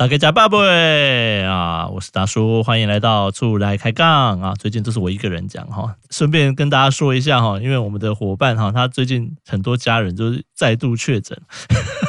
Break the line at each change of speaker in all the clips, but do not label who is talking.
大家加巴布啊！我是达叔，欢迎来到厝来开杠啊！最近都是我一个人讲哈，顺便跟大家说一下哈，因为我们的伙伴哈，他最近很多家人都是再度确诊，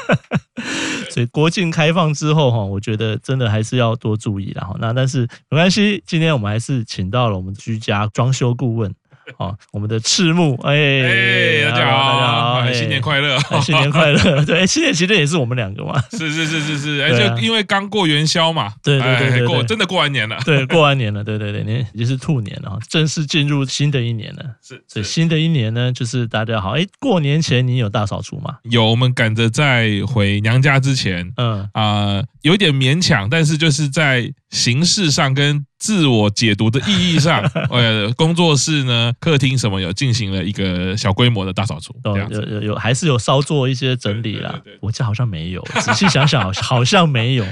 所以国境开放之后哈，我觉得真的还是要多注意了哈。那但是没关系，今天我们还是请到了我们居家装修顾问。好，我们的赤木，哎，
哎，大家好，大家好，新年快乐，
新年快乐，对，新年其实也是我们两个嘛，
是是是是是，哎，就因为刚过元宵嘛，
对对对，过
真的过完年了，
对，过完年了，对对对，年已经是兔年了，正式进入新的一年了，是，所以新的一年呢，就是大家好，哎，过年前你有大扫除吗？
有，我们赶着在回娘家之前，嗯啊，有点勉强，但是就是在形式上跟。自我解读的意义上，呃，工作室呢、客厅什么有进行了一个小规模的大扫除，
有有有，还是有稍做一些整理啦。我家好像没有，仔细想想，好像没有，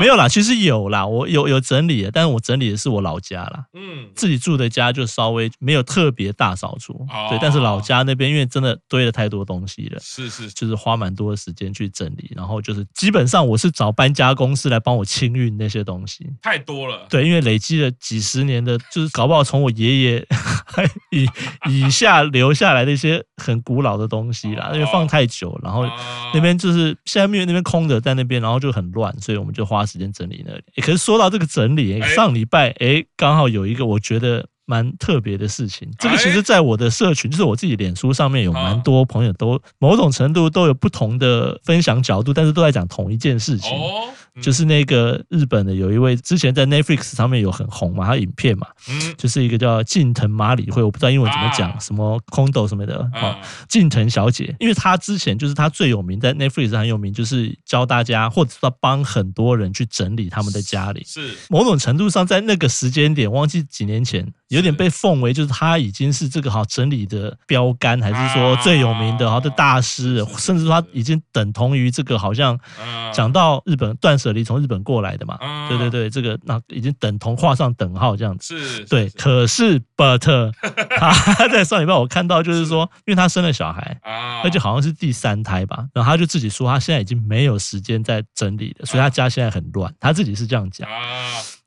没有啦。其实有啦，我有有整理，但是我整理的是我老家啦。嗯，自己住的家就稍微没有特别大扫除，对。但是老家那边因为真的堆了太多东西了，是是，就是花蛮多的时间去整理，然后就是基本上我是找搬家公司来帮我清运那些东西，
太多了。
对，因为累积。几十年的，就是搞不好从我爷爷 以以下留下来的一些很古老的东西啦，因为放太久，然后那边就是现在因为那边空着在那边，然后就很乱，所以我们就花时间整理那里。可是说到这个整理，上礼拜哎，刚好有一个我觉得蛮特别的事情。这个其实在我的社群，就是我自己脸书上面有蛮多朋友都某种程度都有不同的分享角度，但是都在讲同一件事情。就是那个日本的有一位之前在 Netflix 上面有很红嘛，他影片嘛，就是一个叫近藤麻里惠，我不知道英文怎么讲，什么空斗什么的，好，近藤小姐，因为她之前就是她最有名，在 Netflix 很有名，就是教大家或者说帮很多人去整理他们的家里，是。某种程度上在那个时间点，忘记几年前，有点被奉为就是他已经是这个好整理的标杆，还是说最有名的好的大师，甚至说他已经等同于这个好像讲到日本断舍。这里从日本过来的嘛？对对对，这个那已经等同画上等号这样子。是，对。可是，but 他在上礼拜我看到就是说，因为他生了小孩，而且好像是第三胎吧，然后他就自己说他现在已经没有时间在整理了，所以他家现在很乱。他自己是这样讲。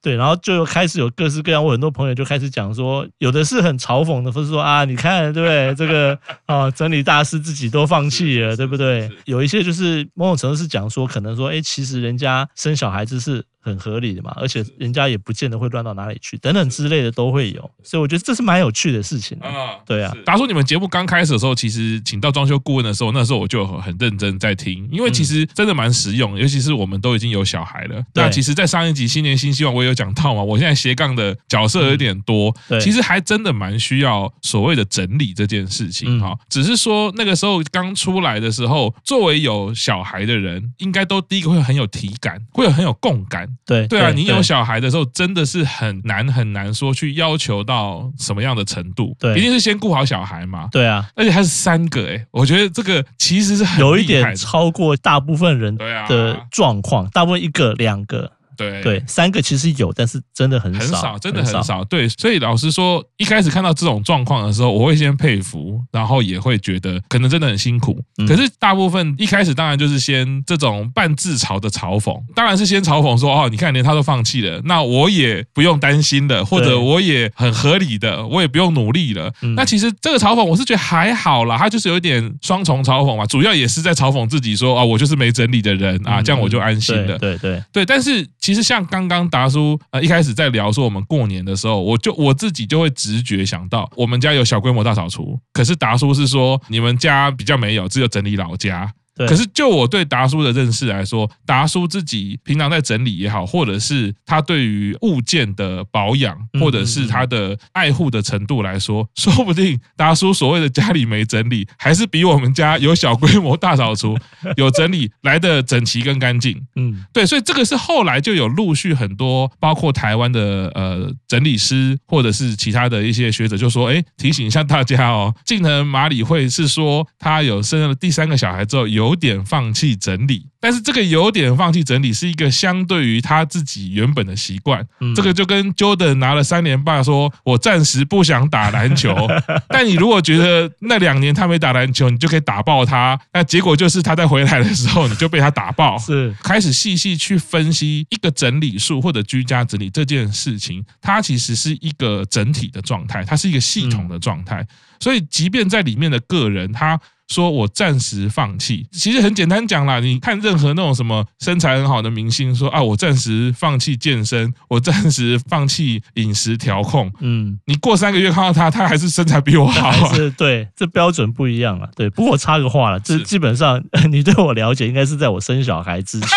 对，然后就开始有各式各样，我很多朋友就开始讲说，有的是很嘲讽的，或是说啊，你看对不对？这个啊，整理大师自己都放弃了，对不对？有一些就是某种程度是讲说，可能说，哎，其实人家生小孩子是。很合理的嘛，而且人家也不见得会乱到哪里去，等等之类的都会有，所以我觉得这是蛮有趣的事情啊。对啊，达叔，你们节目刚开始的时候，其实请到装修顾问的时候，那时候我就很认真在听，因为其实真的蛮实用，尤其是我们都已经有小孩了。那其实，在上一集新年新希望，我也有讲到嘛，我现在斜杠的角色有点多，其实还真的蛮需要所谓的整理这件事情哈。只是说那个时候刚出来的时候，作为有小孩的人，应该都第一个会很有体感，会有很有共感。对对啊，你有小孩的时候，真的是很难很难说去要求到什么样的程度。对，一定是先顾好小孩嘛。对啊，而且还是三个哎，我觉得这个其实是很有一点超过大部分人的状况，大部分一个两个。对对，三个其实有，但是真的很少，很少，真的很少。对，所以老实说，一开始看到这种状况的时候，我会先佩服，然后也会觉得可能真的很辛苦。可是大部分一开始当然就是先这种半自嘲的嘲讽，当然是先嘲讽说哦，你看连他都放弃了，那我也不用担心的，或者我也很合理的，我也不用努力了。那其实这个嘲讽我是觉得还好啦，他就是有一点双重嘲讽嘛，主要也是在嘲讽自己说啊，我就是没整理的人啊，这样我就安心了。对对对，但是。其实像刚刚达叔呃一开始在聊说我们过年的时候，我就我自己就会直觉想到我们家有小规模大扫除，可是达叔是说你们家比较没有，只有整理老家。可是，就我对达叔的认识来说，达叔自己平常在整理也好，或者是他对于物件的保养，或者是他的爱护的程度来说，说不定达叔所谓的家里没整理，还是比我们家有小规模大扫除 有整理来的整齐跟干净。嗯，对，所以这个是后来就有陆续很多，包括台湾的呃整理师，或者是其他的一些学者就说，哎，提醒一下大家哦，近藤麻里惠是说他有生了第三个小孩之后有。
有点放弃整理。但是这个有点放弃整理是一个相对于他自己原本的习惯。嗯、这个就跟 Jordan 拿了三连霸，说我暂时不想打篮球。但你如果觉得那两年他没打篮球，你就可以打爆他。那结果就是他在回来的时候，你就被他打爆。
是
开始细细去分析一个整理术或者居家整理这件事情，它其实是一个整体的状态，它是一个系统的状态。所以，即便在里面的个人，他说我暂时放弃，其实很简单讲啦。你看任何那种什么身材很好的明星说啊，我暂时放弃健身，我暂时放弃饮食调控。嗯，你过三个月看到他，他还是身材比我好啊。
是，对，这标准不一样了。对，不过我插个话了，这基本上 你对我了解，应该是在我生小孩之前。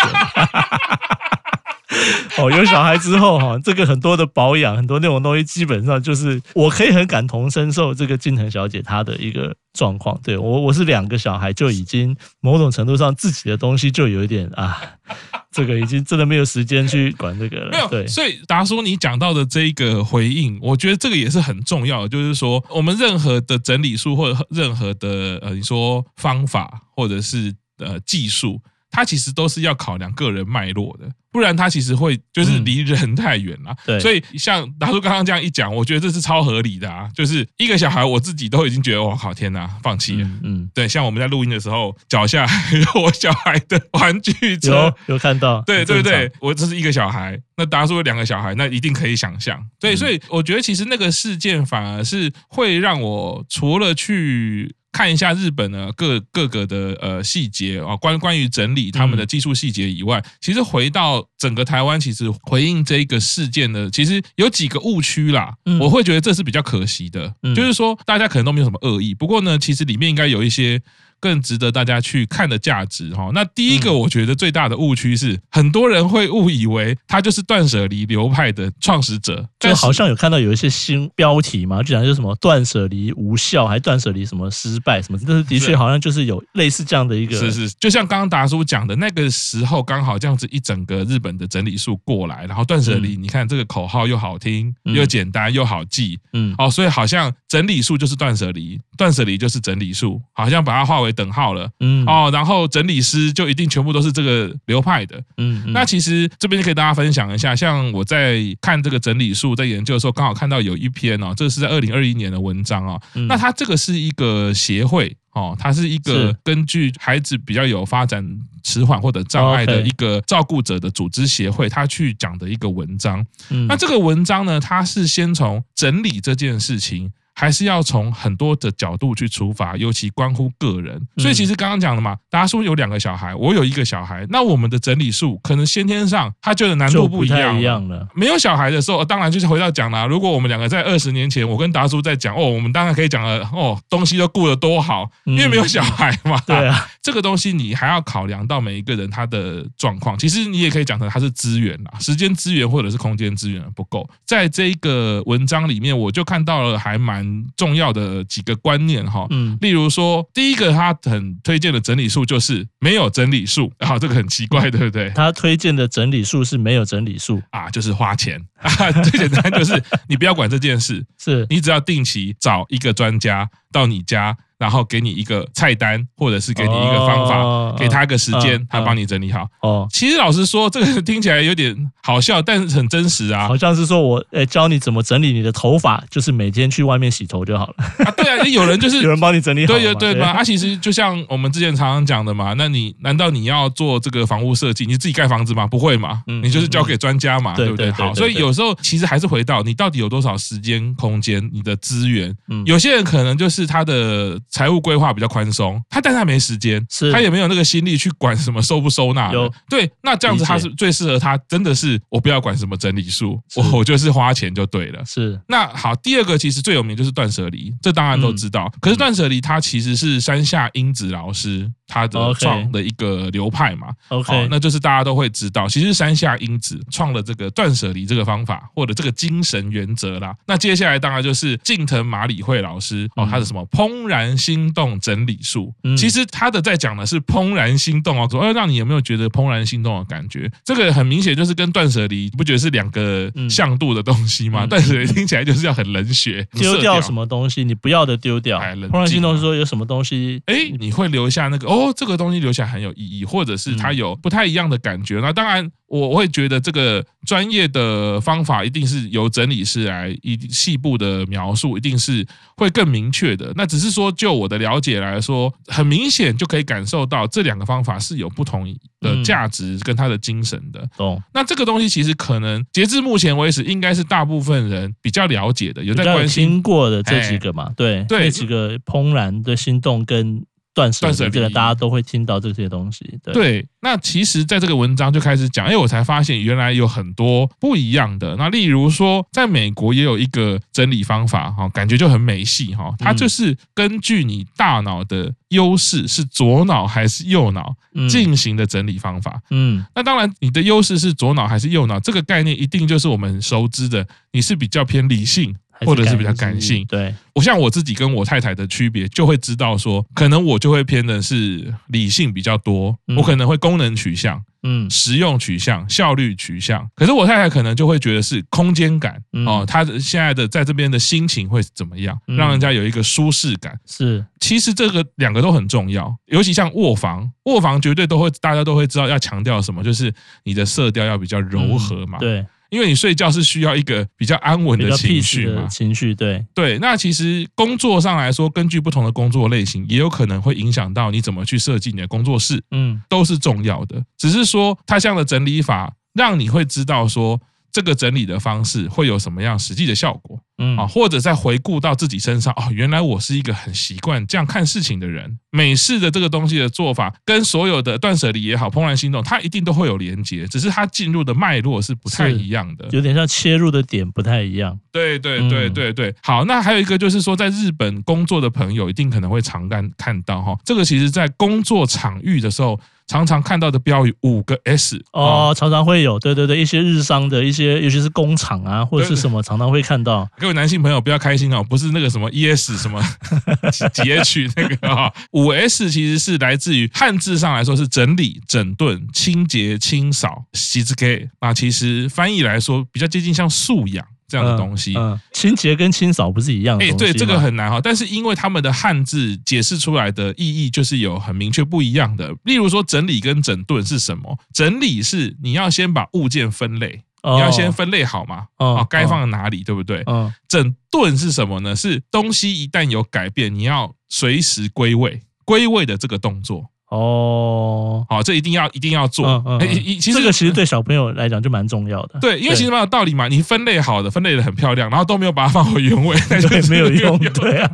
哦，有小孩之后哈，这个很多的保养，很多那种东西，基本上就是我可以很感同身受这个金腾小姐她的一个状况。对我，我是两个小孩就已经某种程度上自己的东西就有一点啊，这个已经真的没有时间去管这个了。
没有，对，所以达叔你讲到的这个回应，我觉得这个也是很重要的，就是说我们任何的整理术或者任何的呃，你说方法或者是呃技术。它其实都是要考量个人脉络的，不然他其实会就是离人太远了。对，所以像达叔刚刚这样一讲，我觉得这是超合理的啊。就是一个小孩，我自己都已经觉得我靠天哪，放弃了。嗯，对，像我们在录音的时候，脚下还有我小孩的玩具车，
有有看到。
对对对，我这是一个小孩，那达叔有两个小孩，那一定可以想象。对，所以我觉得其实那个事件反而是会让我除了去。看一下日本呢各各个的呃细节啊，关关于整理他们的技术细节以外，其实回到整个台湾，其实回应这一个事件呢，其实有几个误区啦，我会觉得这是比较可惜的，就是说大家可能都没有什么恶意，不过呢，其实里面应该有一些。更值得大家去看的价值哈。那第一个，我觉得最大的误区是，很多人会误以为他就是断舍离流派的创始者，
就好像有看到有一些新标题嘛，就讲就是什么断舍离无效，还断舍离什么失败什么，但是的确好像就是有类似这样的一个，
是是，就像刚刚达叔讲的那个时候，刚好这样子一整个日本的整理术过来，然后断舍离，你看这个口号又好听又简单又好记，嗯，哦，所以好像整理术就是断舍离，断舍离就是整理术，好像把它化为。等号了，嗯。哦，然后整理师就一定全部都是这个流派的，嗯，那其实这边就可以大家分享一下，像我在看这个整理术在研究的时候，刚好看到有一篇哦，这是在二零二一年的文章哦，那它这个是一个协会哦，它是一个根据孩子比较有发展迟缓或者障碍的一个照顾者的组织协会，他去讲的一个文章，那这个文章呢，它是先从整理这件事情。还是要从很多的角度去出发，尤其关乎个人。所以其实刚刚讲的嘛，大家说有两个小孩，我有一个小孩，那我们的整理术可能先天上他觉得难度不一样了。没有小孩的时候，当然就是回到讲啦。如果我们两个在二十年前，我跟达叔在讲哦，我们当然可以讲了哦，东西都顾得多好，因为没有小孩嘛。对啊，这个东西你还要考量到每一个人他的状况。其实你也可以讲成他是资源啦，时间资源或者是空间资源不够。在这一个文章里面，我就看到了还蛮。重要的几个观念哈，嗯，例如说，第一个他很推荐的整理术就是没有整理术，啊，这个很奇怪，对不对？
他推荐的整理术是没有整理术
啊，就是花钱啊，最简单就是你不要管这件事，是你只要定期找一个专家到你家。然后给你一个菜单，或者是给你一个方法，哦、给他一个时间，哦、他帮你整理好。哦，其实老实说，这个听起来有点好笑，但是很真实啊。
好像是说我诶教你怎么整理你的头发，就是每天去外面洗头就好了。
啊，对啊，有人就是
有人帮你整理好，
对对对吧？他、啊、其实就像我们之前常常讲的嘛，那你难道你要做这个房屋设计，你自己盖房子吗？不会嘛，你就是交给专家嘛，嗯、对不对？好，所以有时候其实还是回到你到底有多少时间、空间、你的资源。嗯，有些人可能就是他的财务规划比较。宽松，他但他没时间，是他也没有那个心力去管什么收不收纳。有对，那这样子他是最适合他，真的是我不要管什么整理术，我我就是花钱就对了。是那好，第二个其实最有名就是断舍离，这当然都知道。可是断舍离它其实是山下英子老师他的创的一个流派嘛。OK，那就是大家都会知道，其实山下英子创了这个断舍离这个方法或者这个精神原则啦。那接下来当然就是近藤麻里惠老师哦，他的什么怦然心动整。理术，其实他的在讲的是怦然心动哦，主要让你有没有觉得怦然心动的感觉？这个很明显就是跟断舍离，你不觉得是两个向度的东西吗？断舍离听起来就是要很冷血，丢掉什么东西，你不要的丢掉。怦然心动是说有什么东西，哎，你会留下那个哦，哦，这个东西留下来很有意义，或者是它有不太一样的感觉。那当然，我会觉得这个专业的方法一定是由整理师来一细部的描述，一定是会更明确的。那只是说，就我的了解来说，很明显就可以感受到这两个方法是有不同的价值跟它的精神的。哦，那这个东西其实可能截至目前为止，应该是大部分人比较了解的，有在关心
过的这几个嘛？对，对，这几个怦然的心动跟。断舍离，这个大家都会听到这些东西。对，
对，那其实，在这个文章就开始讲，哎，我才发现原来有很多不一样的。那例如说，在美国也有一个整理方法，哈，感觉就很美系，哈，它就是根据你大脑的优势是左脑还是右脑进行的整理方法。嗯，那当然，你的优势是左脑还是右脑，这个概念一定就是我们熟知的，你是比较偏理性。或者是比较感性，
对，
我像我自己跟我太太的区别，就会知道说，可能我就会偏的是理性比较多，我可能会功能取向，嗯，实用取向，效率取向。可是我太太可能就会觉得是空间感哦，她现在的在这边的心情会怎么样，让人家有一个舒适感。
是，
其实这个两个都很重要，尤其像卧房，卧房绝对都会大家都会知道要强调什么，就是你的色调要比较柔和嘛，
对。
因为你睡觉是需要一个比较安稳的情绪嘛，
情绪对
对。那其实工作上来说，根据不同的工作类型，也有可能会影响到你怎么去设计你的工作室，嗯，都是重要的。只是说，他这样的整理法，让你会知道说。这个整理的方式会有什么样实际的效果？嗯啊，或者再回顾到自己身上哦，原来我是一个很习惯这样看事情的人。美式的这个东西的做法，跟所有的断舍离也好，怦然心动，它一定都会有连接，只是它进入的脉络是不太一样的，
有点像切入的点不太一样。
对对对对对。好，那还有一个就是说，在日本工作的朋友一定可能会常看看到哈，这个其实在工作场域的时候。常常看到的标语五个 S
哦，常常会有，对对对，一些日商的一些，尤其是工厂啊，或者是什么，常常会看到。
各位男性朋友不要开心哦，不是那个什么 ES 什么 截取那个啊，五 S 其实是来自于汉字上来说是整理、整顿、清洁、清扫、洗之 K 那，其实翻译来说比较接近像素养。这样的东西，
嗯嗯、清洁跟清扫不是一样的。哎，
对，这个很难哈。但是因为他们的汉字解释出来的意义就是有很明确不一样的。例如说，整理跟整顿是什么？整理是你要先把物件分类，哦、你要先分类好嘛，啊、哦，该放在哪里，哦、对不对？嗯。整顿是什么呢？是东西一旦有改变，你要随时归位，归位的这个动作。哦，好，这一定要一定要做。嗯嗯，
其实这个其实对小朋友来讲就蛮重要的。
对，因为其实蛮有道理嘛。你分类好的，分类的很漂亮，然后都没有把它放回原位，那就
没有用。对啊，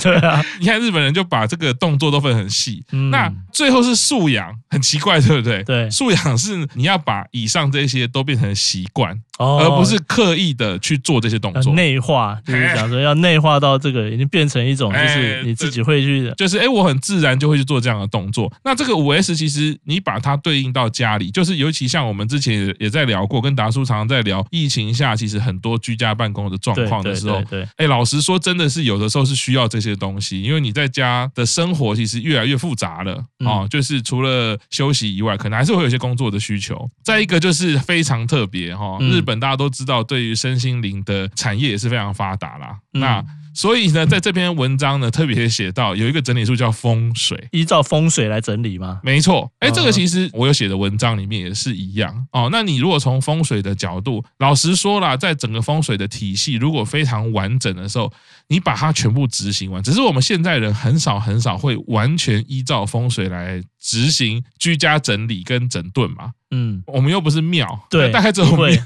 对啊。
你看日本人就把这个动作都分很细。那最后是素养，很奇怪，对不对？
对，
素养是你要把以上这些都变成习惯。而不是刻意的去做这些动作，
内化就是讲说要内化到这个已经变成一种，就是你自己会去，
就是哎，我很自然就会去做这样的动作。那这个五 S 其实你把它对应到家里，就是尤其像我们之前也也在聊过，跟达叔常常在聊疫情下，其实很多居家办公的状况的时候，对，哎，老实说，真的是有的时候是需要这些东西，因为你在家的生活其实越来越复杂了啊，就是除了休息以外，可能还是会有一些工作的需求。再一个就是非常特别哈，日本。大家都知道，对于身心灵的产业也是非常发达啦。嗯、那所以呢，在这篇文章呢，特别写到有一个整理术叫风水，
依照风水来整理吗？
没错。哎，这个其实我有写的文章里面也是一样哦。那你如果从风水的角度，老实说啦，在整个风水的体系如果非常完整的时候，你把它全部执行完，只是我们现在人很少很少会完全依照风水来执行居家整理跟整顿嘛。嗯，我们又不是庙，
对，
大概这种，对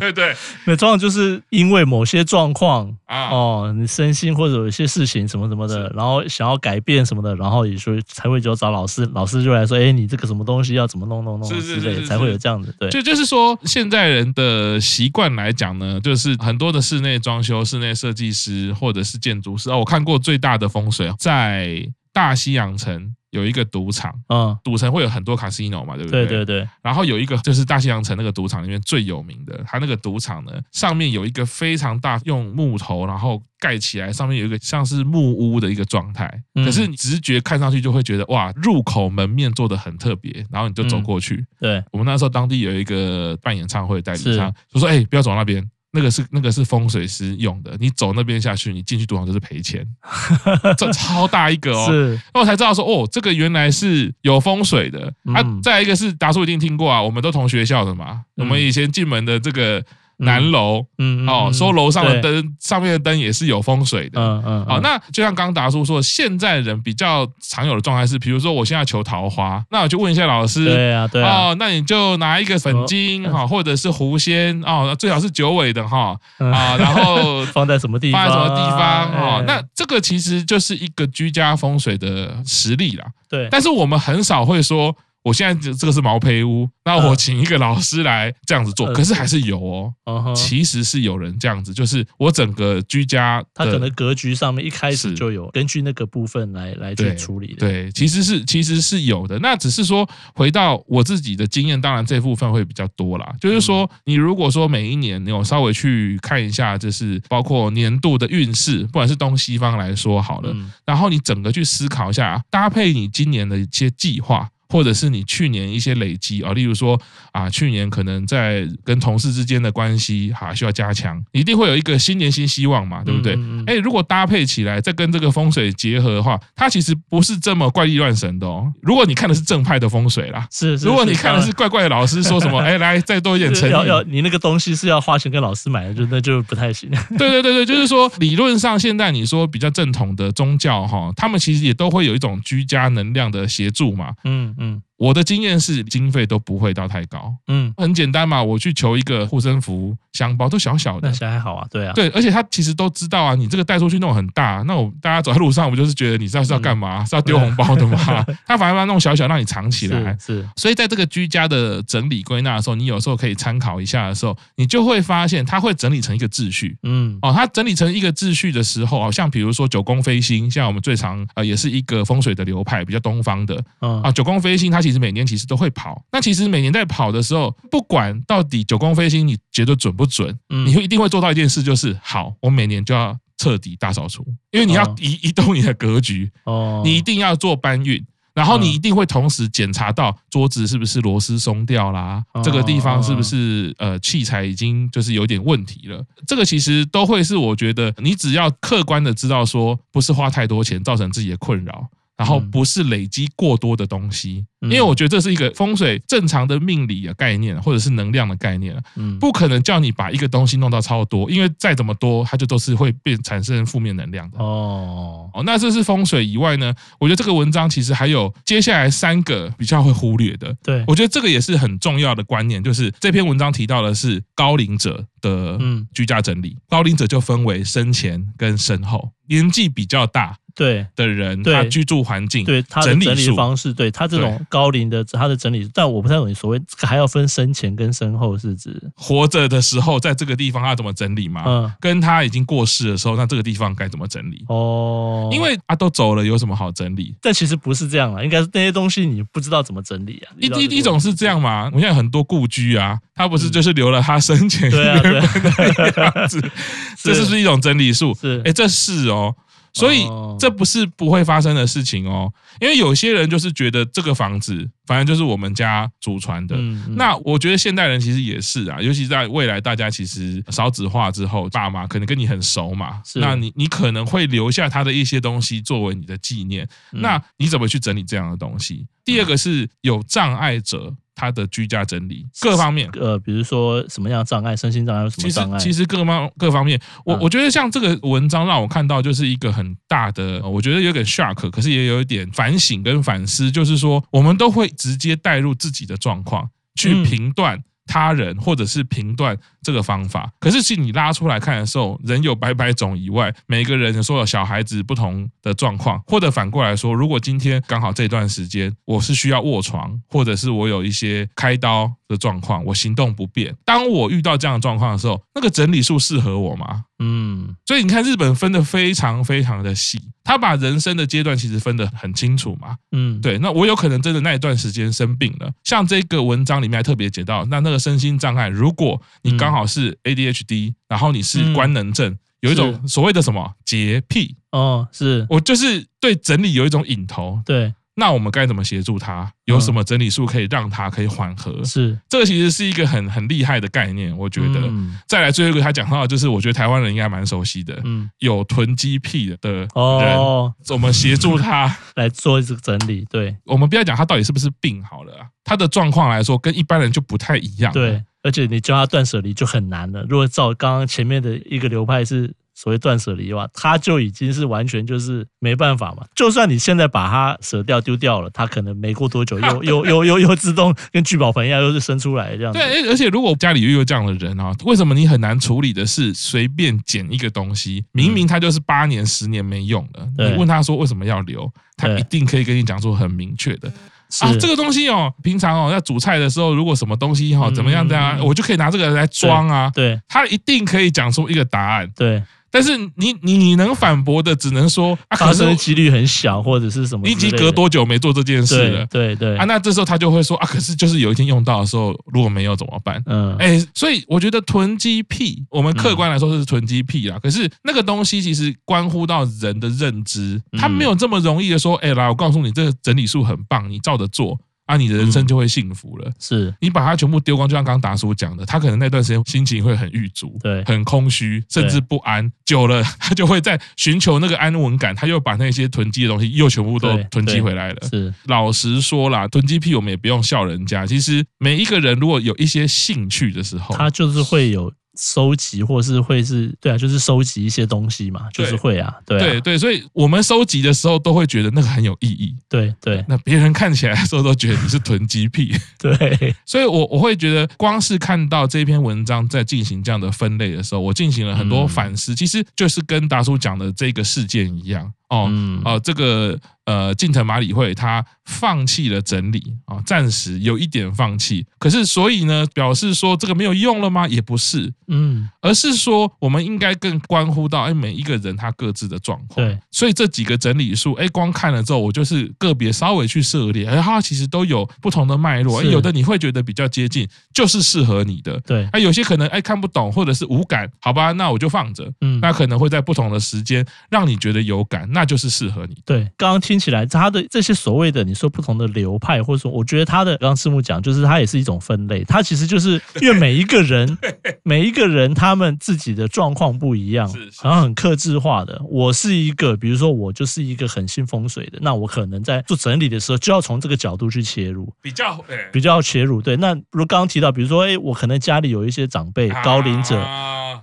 对对，
那通常就是因为某些状况啊，哦，你身心或者有一些事情什么什么的，然后想要改变什么的，然后也说才会就找老师，老师就来说，哎，你这个什么东西要怎么弄弄弄之类，才会有这样子。对，
就就是说，现在人的习惯来讲呢，就是很多的室内装修、室内设计师或者是建筑师哦，我看过最大的风水在大西洋城。有一个赌场，嗯，赌城会有很多 casino 嘛，对不对？
对对对。
然后有一个就是大西洋城那个赌场里面最有名的，它那个赌场呢，上面有一个非常大用木头然后盖起来，上面有一个像是木屋的一个状态。可是你直觉看上去就会觉得哇，入口门面做的很特别，然后你就走过去。对，我们那时候当地有一个办演唱会代理商，就说：“哎，不要走那边。”那个是那个是风水师用的，你走那边下去，你进去赌场就是赔钱，这超大一个哦。是，那我才知道说，哦，这个原来是有风水的。啊，再一个是达叔一定听过啊，我们都同学校的嘛，我们以前进门的这个。南楼，嗯，哦，说楼上的灯，上面的灯也是有风水的，嗯嗯，好，那就像刚刚达叔说，现在人比较常有的状态是，比如说我现在求桃花，那我就问一下老师，
对啊，对啊，
哦，那你就拿一个粉晶哈，或者是狐仙哦，最好是九尾的哈，啊，然后
放在什么地方？
放在什么地方？哦，那这个其实就是一个居家风水的实力啦，对，但是我们很少会说。我现在这这个是毛坯屋，那我请一个老师来这样子做，可是还是有哦，其实是有人这样子，就是我整个居家，
他可能格局上面一开始就有根据那个部分来来去处理的，
对，其实是其实是有的，那只是说回到我自己的经验，当然这部分会比较多啦，就是说你如果说每一年你有稍微去看一下，就是包括年度的运势，不管是东西方来说好了，然后你整个去思考一下，搭配你今年的一些计划。或者是你去年一些累积啊，例如说啊，去年可能在跟同事之间的关系哈需要加强，一定会有一个新年新希望嘛，对不对？哎，如果搭配起来，再跟这个风水结合的话，它其实不是这么怪力乱神的哦。如果你看的是正派的风水啦，是，是如果你看的是怪怪的老师说什么，哎，来再多一点诚意，
要要你那个东西是要花钱跟老师买的，就那就不太行。
对对对对，就是说理论上现在你说比较正统的宗教哈，他们其实也都会有一种居家能量的协助嘛，嗯。嗯，我的经验是经费都不会到太高，嗯，很简单嘛，我去求一个护身符。香包都小小的，
那还好啊，对啊，
对，而且他其实都知道啊，你这个带出去弄很大，那我大家走在路上，我就是觉得你知道是要干嘛？是要丢红包的嘛？他反而把它弄小小，让你藏起来。是，所以在这个居家的整理归纳的时候，你有时候可以参考一下的时候，你就会发现他会整理成一个秩序。嗯，哦，他整理成一个秩序的时候，好像比如说九宫飞星，像我们最常呃也是一个风水的流派，比较东方的。嗯啊，九宫飞星它其实每年其实都会跑。那其实每年在跑的时候，不管到底九宫飞星你觉得准不准，你会一定会做到一件事，就是好，我每年就要彻底大扫除，因为你要移移动你的格局，哦，你一定要做搬运，然后你一定会同时检查到桌子是不是螺丝松掉啦，这个地方是不是呃器材已经就是有点问题了，这个其实都会是我觉得你只要客观的知道说不是花太多钱造成自己的困扰。然后不是累积过多的东西，因为我觉得这是一个风水正常的命理的概念，或者是能量的概念，不可能叫你把一个东西弄到超多，因为再怎么多，它就都是会变产生负面能量的。哦。哦，那这是风水以外呢，我觉得这个文章其实还有接下来三个比较会忽略的。对，我觉得这个也是很重要的观念，就是这篇文章提到的是高龄者的居家整理，高龄者就分为生前跟身后，年纪比较大。对的人，他居住环境，
对他整理方式，对他这种高龄的他的整理，但我不太懂你所谓还要分生前跟身后是指
活着的时候在这个地方他怎么整理嘛？嗯，跟他已经过世的时候，那这个地方该怎么整理？哦，因为他都走了，有什么好整理？
但其实不是这样啊，应该是那些东西你不知道怎么整理啊。
一一一种是这样嘛？我现在很多故居啊，他不是就是留了他生前的样子，这是不是一种整理术？是，哎，这是哦。所以这不是不会发生的事情哦，因为有些人就是觉得这个房子反正就是我们家祖传的。那我觉得现代人其实也是啊，尤其在未来大家其实少子化之后，爸妈可能跟你很熟嘛，那你你可能会留下他的一些东西作为你的纪念。那你怎么去整理这样的东西？第二个是有障碍者。他的居家整理各方面，
呃，比如说什么样的障碍，身心障碍有什么障碍？
其实其实各方各方面，我我觉得像这个文章让我看到就是一个很大的，我觉得有点 shock，可是也有一点反省跟反思，就是说我们都会直接带入自己的状况去评断他人，或者是评断。这个方法，可是其实你拉出来看的时候，人有百百种以外，每个人说有小孩子不同的状况，或者反过来说，如果今天刚好这段时间我是需要卧床，或者是我有一些开刀的状况，我行动不便，当我遇到这样的状况的时候，那个整理术适合我吗？嗯，所以你看日本分的非常非常的细，他把人生的阶段其实分得很清楚嘛。嗯，对，那我有可能真的那一段时间生病了，像这个文章里面还特别写到，那那个身心障碍，如果你刚好好是 ADHD，然后你是官能症，嗯、有一种所谓的什么洁癖哦，是我就是对整理有一种瘾头，对。那我们该怎么协助他？有什么整理术可以让他可以缓和？
是
这个其实是一个很很厉害的概念，我觉得。再来最后一个他讲到的就是，我觉得台湾人应该蛮熟悉的，嗯，有囤积癖的人，我们协助他
来做这个整理。对，
我们不要讲他到底是不是病好了，他的状况来说跟一般人就不太一样。
对，而且你教他断舍离就很难了。如果照刚刚前面的一个流派是。所谓断舍离的话，他就已经是完全就是没办法嘛。就算你现在把它舍掉丢掉了，他可能没过多久又 又又又又自动跟聚宝盆一样，又是生出来这样子。
对，而且如果家里又有这样的人啊，为什么你很难处理的是随便捡一个东西，明明他就是八年十年没用了，你问他说为什么要留，他一定可以跟你讲出很明确的啊，这个东西哦，平常哦要煮菜的时候，如果什么东西哈怎么样这样，我就可以拿这个来装啊。对，他一定可以讲出一个答案。对。但是你你你能反驳的，只能说啊，
发生的几率很小，或者是什么？
你已经隔多久没做这件事了？
对对，对啊，
那这时候他就会说啊，可是就是有一天用到的时候，如果没有怎么办？嗯，哎，所以我觉得囤积癖，我们客观来说是囤积癖啊。可是那个东西其实关乎到人的认知，他没有这么容易的说，哎，来，我告诉你，这个整理术很棒，你照着做。啊，你的人生就会幸福了。是你把它全部丢光，就像刚刚达叔讲的，他可能那段时间心情会很郁卒，对，很空虚，甚至不安。久了，他就会在寻求那个安稳感，他又把那些囤积的东西又全部都囤积回来了。是，老实说啦，囤积癖我们也不用笑人家。其实每一个人如果有一些兴趣的时候，
他就是会有。收集或是会是对啊，就是收集一些东西嘛，就是会啊，对
对对，所以我们收集的时候都会觉得那个很有意义，对对。那别人看起来的时候都觉得你是囤积癖，对。所以我我会觉得，光是看到这篇文章在进行这样的分类的时候，我进行了很多反思，其实就是跟达叔讲的这个事件一样哦哦，这个。呃，近藤麻里会他放弃了整理啊，暂时有一点放弃。可是，所以呢，表示说这个没有用了吗？也不是，嗯，而是说我们应该更关乎到哎，每一个人他各自的状况。对，所以这几个整理术，哎，光看了之后，我就是个别稍微去涉猎，哎，它其实都有不同的脉络。有的你会觉得比较接近，就是适合你的。对，哎，有些可能哎看不懂或者是无感，好吧，那我就放着。嗯，那可能会在不同的时间让你觉得有感，那就是适合你。
对，刚刚听。起来，他的这些所谓的你说不同的流派，或者说，我觉得他的刚刚赤木讲，就是他也是一种分类。他其实就是因为每一个人，每一个人他们自己的状况不一样，然后很克制化的。我是一个，比如说我就是一个很信风水的，那我可能在做整理的时候就要从这个角度去切入，比较比较切入。对，那如刚刚提到，比如说，哎，我可能家里有一些长辈、高龄者，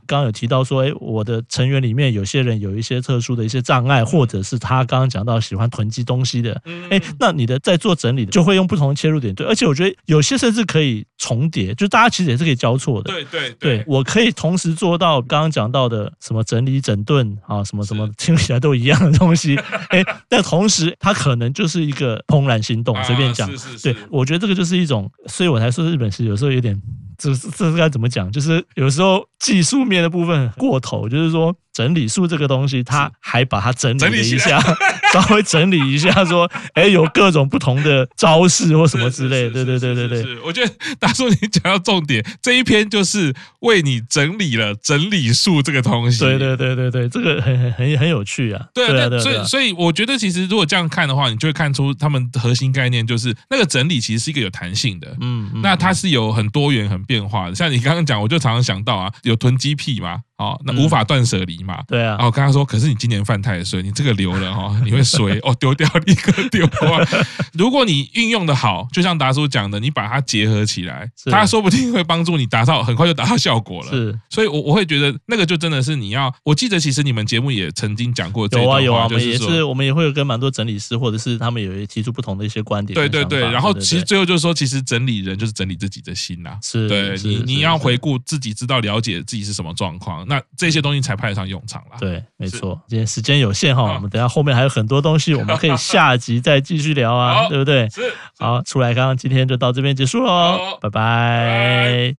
刚刚有提到说，哎，我的成员里面有些人有一些特殊的一些障碍，或者是他刚刚讲到喜欢囤。积东西的，哎，那你的在做整理的就会用不同的切入点，对，而且我觉得有些甚至可以重叠，就大家其实也是可以交错的，对对对，我可以同时做到刚刚讲到的什么整理整顿啊，什么什么听起来都一样的东西，哎，但同时它可能就是一个怦然心动，随便讲，对，我觉得这个就是一种，所以我才说日本是有时候有点，这这是该怎么讲，就是有时候技术面的部分过头，就是说。整理术这个东西，他还把它整理了一下，稍微整理一下，说，哎，有各种不同的招式或什么之类，对对对对对。是，
我觉得大叔你讲到重点，这一篇就是为你整理了整理术这个东西。
对对对对对，这个很很很很有趣啊。
对对对，所以所以我觉得其实如果这样看的话，你就会看出他们核心概念就是那个整理其实是一个有弹性的，嗯，那它是有很多元很变化的。像你刚刚讲，我就常常想到啊，有囤积癖嘛。哦，那无法断舍离嘛？对啊。然后我跟他说，可是你今年犯太岁，你这个留了哈，你会衰哦，丢掉立刻丢啊。如果你运用的好，就像达叔讲的，你把它结合起来，他说不定会帮助你达到很快就达到效果了。是，所以我我会觉得那个就真的是你要。我记得其实你们节目也曾经讲过这个话，有啊有啊，我们也是我们也会有跟蛮多整理师，或者是他们有提出不同的一些观点。对对对。然后其实最后就是说，其实整理人就是整理自己的心呐。是。对你你要回顾自己，知道了解自己是什么状况。那这些东西才派得上用场了。对，没错。今天时间有限哈，我们等下后面还有很多东西，我们可以下集再继续聊啊，对不对？是。好，出来刚刚今天就到这边结束喽，拜拜。